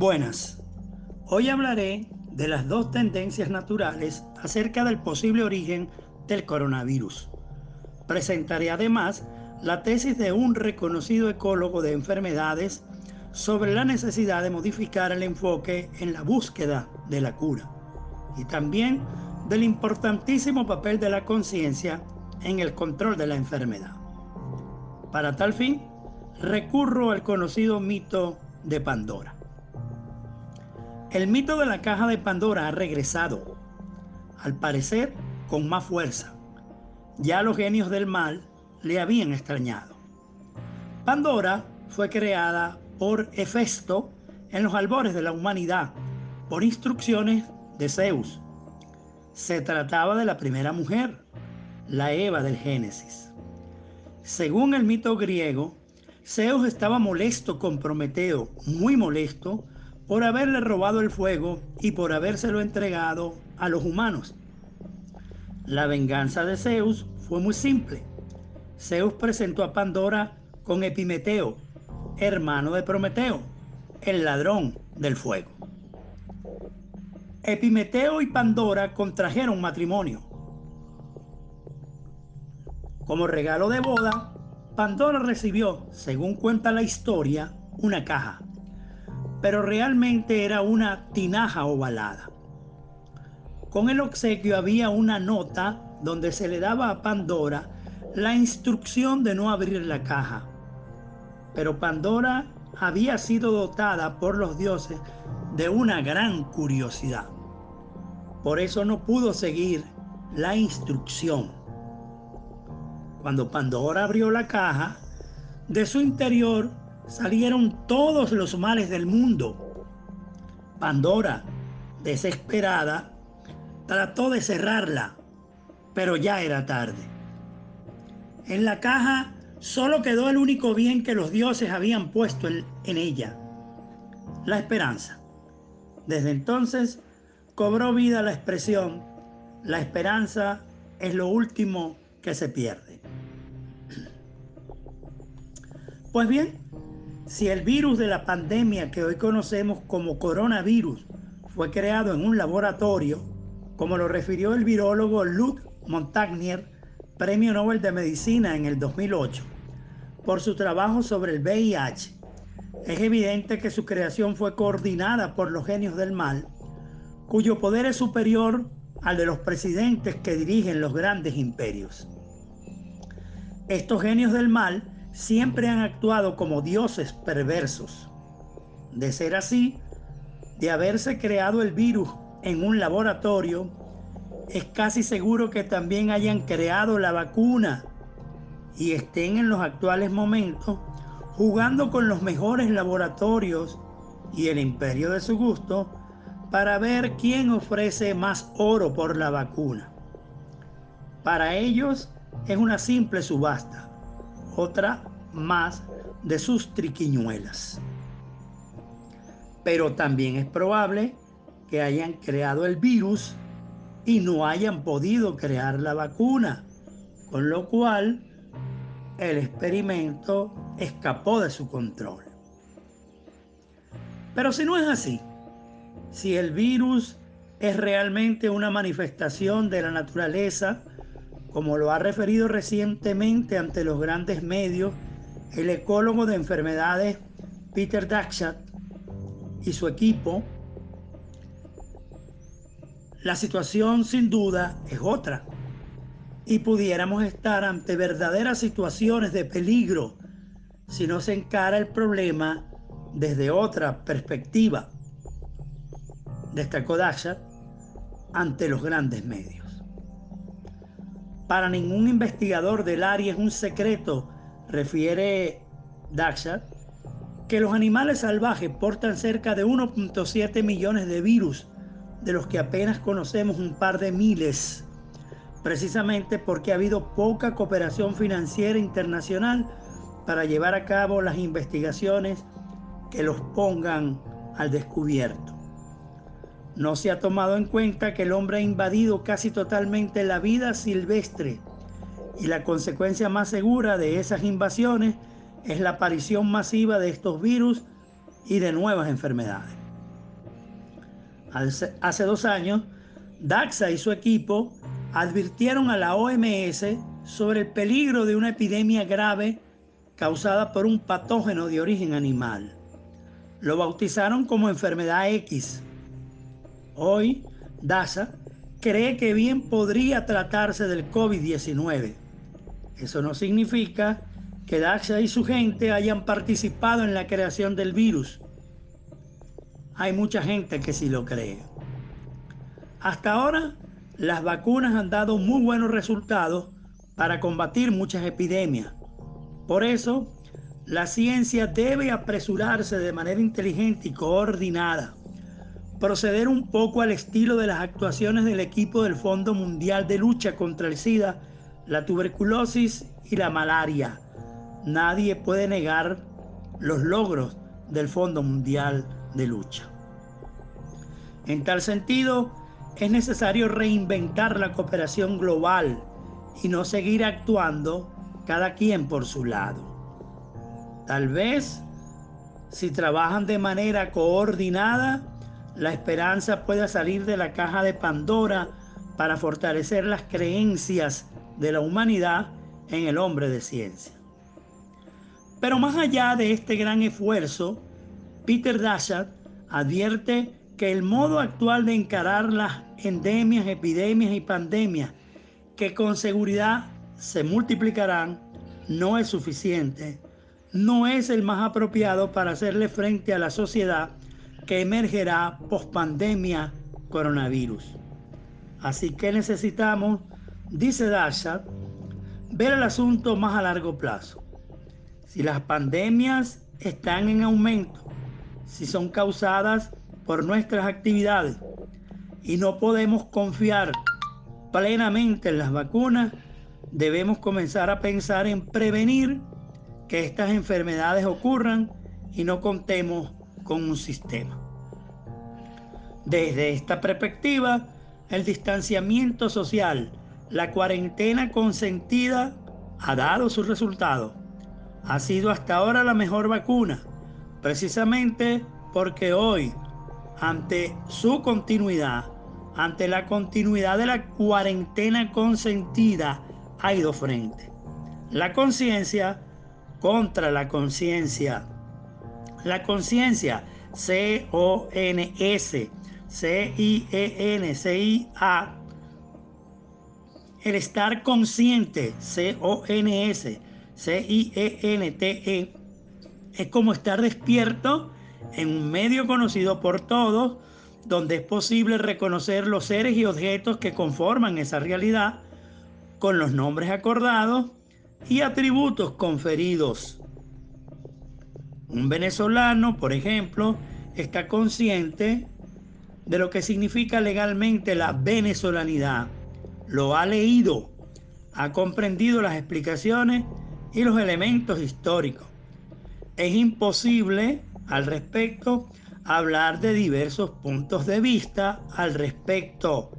Buenas, hoy hablaré de las dos tendencias naturales acerca del posible origen del coronavirus. Presentaré además la tesis de un reconocido ecólogo de enfermedades sobre la necesidad de modificar el enfoque en la búsqueda de la cura y también del importantísimo papel de la conciencia en el control de la enfermedad. Para tal fin, recurro al conocido mito de Pandora. El mito de la caja de Pandora ha regresado, al parecer con más fuerza. Ya los genios del mal le habían extrañado. Pandora fue creada por Hefesto en los albores de la humanidad, por instrucciones de Zeus. Se trataba de la primera mujer, la Eva del Génesis. Según el mito griego, Zeus estaba molesto con Prometeo, muy molesto, por haberle robado el fuego y por habérselo entregado a los humanos. La venganza de Zeus fue muy simple. Zeus presentó a Pandora con Epimeteo, hermano de Prometeo, el ladrón del fuego. Epimeteo y Pandora contrajeron matrimonio. Como regalo de boda, Pandora recibió, según cuenta la historia, una caja pero realmente era una tinaja ovalada. Con el obsequio había una nota donde se le daba a Pandora la instrucción de no abrir la caja. Pero Pandora había sido dotada por los dioses de una gran curiosidad. Por eso no pudo seguir la instrucción. Cuando Pandora abrió la caja, de su interior salieron todos los males del mundo. Pandora, desesperada, trató de cerrarla, pero ya era tarde. En la caja solo quedó el único bien que los dioses habían puesto en, ella, la esperanza. Desde entonces cobró vida la expresión, la esperanza es lo último que se pierde. Pues bien, si el virus de la pandemia que hoy conocemos como coronavirus fue creado en un laboratorio, como lo refirió el virólogo Luc Montagnier, Premio Nobel de Medicina en el 2008, por su trabajo sobre el VIH, es evidente que su creación fue coordinada por los genios del mal, cuyo poder es superior al de los presidentes que dirigen los grandes imperios. Estos genios del mal siempre han actuado como dioses perversos. De ser así, de haberse creado el virus en un laboratorio, es casi seguro que también hayan creado la vacuna y estén en los actuales momentos jugando con los mejores laboratorios y el imperio de su gusto para ver quién ofrece más oro por la vacuna. Para ellos es una simple subasta otra más de sus triquiñuelas. Pero también es probable que hayan creado el virus y no hayan podido crear la vacuna, con lo cual el experimento escapó de su control. Pero si no es así, si el virus es realmente una manifestación de la naturaleza como lo ha referido recientemente ante los grandes medios el ecólogo de enfermedades Peter Daxat y su equipo, la situación sin duda es otra y pudiéramos estar ante verdaderas situaciones de peligro si no se encara el problema desde otra perspectiva, destacó Daxat ante los grandes medios. Para ningún investigador del área es un secreto, refiere Daxat, que los animales salvajes portan cerca de 1.7 millones de virus, de los que apenas conocemos un par de miles, precisamente porque ha habido poca cooperación financiera internacional para llevar a cabo las investigaciones que los pongan al descubierto. No se ha tomado en cuenta que el hombre ha invadido casi totalmente la vida silvestre y la consecuencia más segura de esas invasiones es la aparición masiva de estos virus y de nuevas enfermedades. Hace dos años, Daxa y su equipo advirtieron a la OMS sobre el peligro de una epidemia grave causada por un patógeno de origen animal. Lo bautizaron como enfermedad X. Hoy, DASA cree que bien podría tratarse del COVID-19. Eso no significa que Daxa y su gente hayan participado en la creación del virus. Hay mucha gente que sí lo cree. Hasta ahora, las vacunas han dado muy buenos resultados para combatir muchas epidemias. Por eso, la ciencia debe apresurarse de manera inteligente y coordinada, proceder un poco al estilo de las actuaciones del equipo del Fondo Mundial de Lucha contra el SIDA, la tuberculosis y la malaria. Nadie puede negar los logros del Fondo Mundial de Lucha. En tal sentido, es necesario reinventar la cooperación global y no seguir actuando cada quien por su lado. Tal vez, si trabajan de manera coordinada, la esperanza pueda salir de la caja de Pandora para fortalecer las creencias de la humanidad en el hombre de ciencia. Pero más allá de este gran esfuerzo, Peter Daszak advierte que el modo actual de encarar las endemias, epidemias y pandemias que con seguridad se multiplicarán no es suficiente, no es el más apropiado para hacerle frente a la sociedad que emergerá post pandemia coronavirus. Así que necesitamos, dice Dasha, ver el asunto más a largo plazo. Si las pandemias están en aumento, si son causadas por nuestras actividades y no podemos confiar plenamente en las vacunas, debemos comenzar a pensar en prevenir que estas enfermedades ocurran y no contemos con un sistema. Desde esta perspectiva, el distanciamiento social, la cuarentena consentida, ha dado su resultado. Ha sido hasta ahora la mejor vacuna, precisamente porque hoy ante su continuidad, ante la continuidad de la cuarentena consentida, hay dos frentes. La conciencia contra la conciencia. La conciencia, C-O-N-S, C-I-E-N-C-I-A. El estar consciente, C-O-N-S, C-I-E-N-T-E, es como estar despierto en un medio conocido por todos, donde es posible reconocer los seres y objetos que conforman esa realidad con los nombres acordados y atributos conferidos. Un venezolano, por ejemplo, está consciente de lo que significa legalmente la venezolanidad. Lo ha leído, ha comprendido las explicaciones y los elementos históricos. Es imposible al respecto, hablar de diversos puntos de vista al respecto.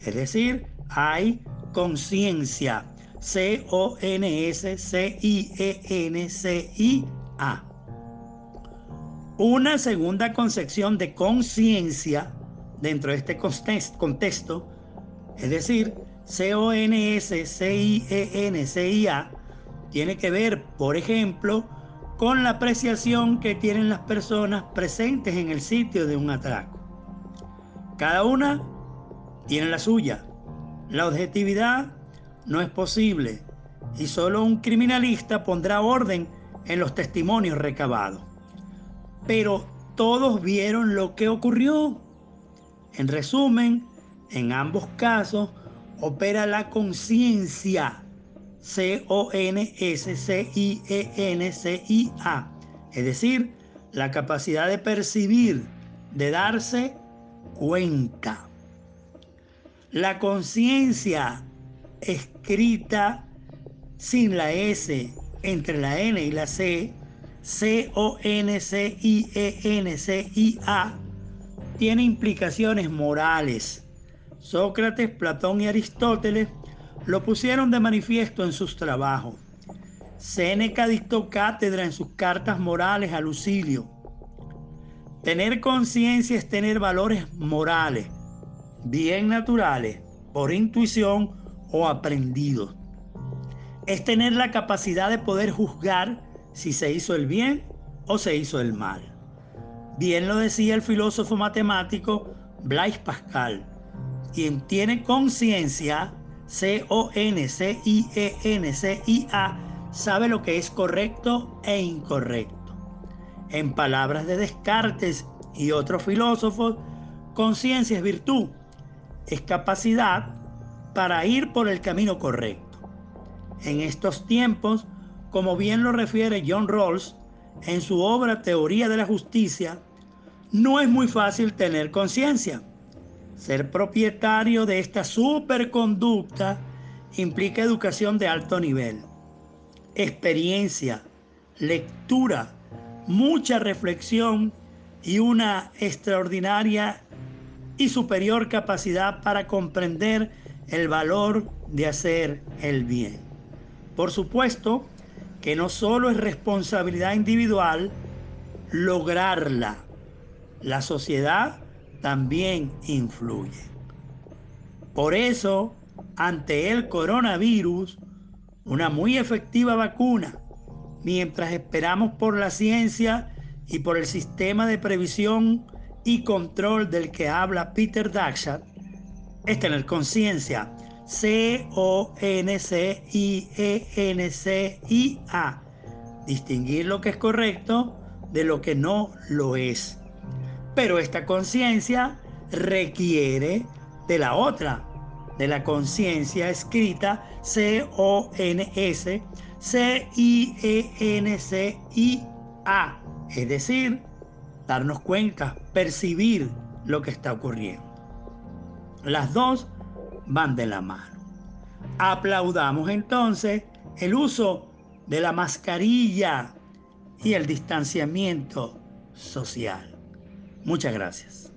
Es decir, hay conciencia. C-O-N-S-C-I-E-N-C-I-A. Una segunda concepción de conciencia dentro de este contexto, es decir, C-O-N-S-C-I-E-N-C-I-A, tiene que ver, por ejemplo, con la apreciación que tienen las personas presentes en el sitio de un atraco. Cada una tiene la suya. La objetividad no es posible y solo un criminalista pondrá orden en los testimonios recabados. Pero todos vieron lo que ocurrió. En resumen, en ambos casos opera la conciencia C-O-N-S-C-I-E-N-C-I-A, es decir, la capacidad de percibir, de darse cuenta. La conciencia escrita sin la S entre la N y la C, C-O-N-C-I-E-N-C-I-A, tiene implicaciones morales. Sócrates, Platón y Aristóteles lo pusieron de manifiesto en sus trabajos. Séneca dictó cátedra en sus cartas morales a Lucilio. Tener conciencia es tener valores morales, bien naturales, por intuición o aprendidos. Es tener la capacidad de poder juzgar si se hizo el bien o se hizo el mal. Bien lo decía el filósofo matemático Blaise Pascal, quien tiene conciencia, C-O-N-C-I-E-N-C-I-A, sabe lo que es correcto e incorrecto. En palabras de Descartes y otros filósofos, conciencia es virtud, es capacidad para ir por el camino correcto. En estos tiempos, como bien lo refiere John Rawls en su obra Teoría de la Justicia, no es muy fácil tener conciencia. Ser propietario de esta superconducta implica educación de alto nivel, experiencia, lectura, mucha reflexión y una extraordinaria y superior capacidad para comprender el valor de hacer el bien. Por supuesto que no solo es responsabilidad individual lograrla, la sociedad también influye. Por eso, ante el coronavirus, una muy efectiva vacuna mientras esperamos por la ciencia y por el sistema de previsión y control del que habla Peter Dagshat, es tener conciencia. C-O-N-C-I-E-N-C-I-A. Distinguir lo que es correcto de lo que no lo es. Pero esta conciencia requiere de la otra, de la conciencia escrita C-O-N-S C-I-E-N-C-I-A, es decir, darnos cuenta, percibir lo que está ocurriendo. Las dos van de la mano. Aplaudamos entonces el uso de la mascarilla y el distanciamiento social. Muchas gracias.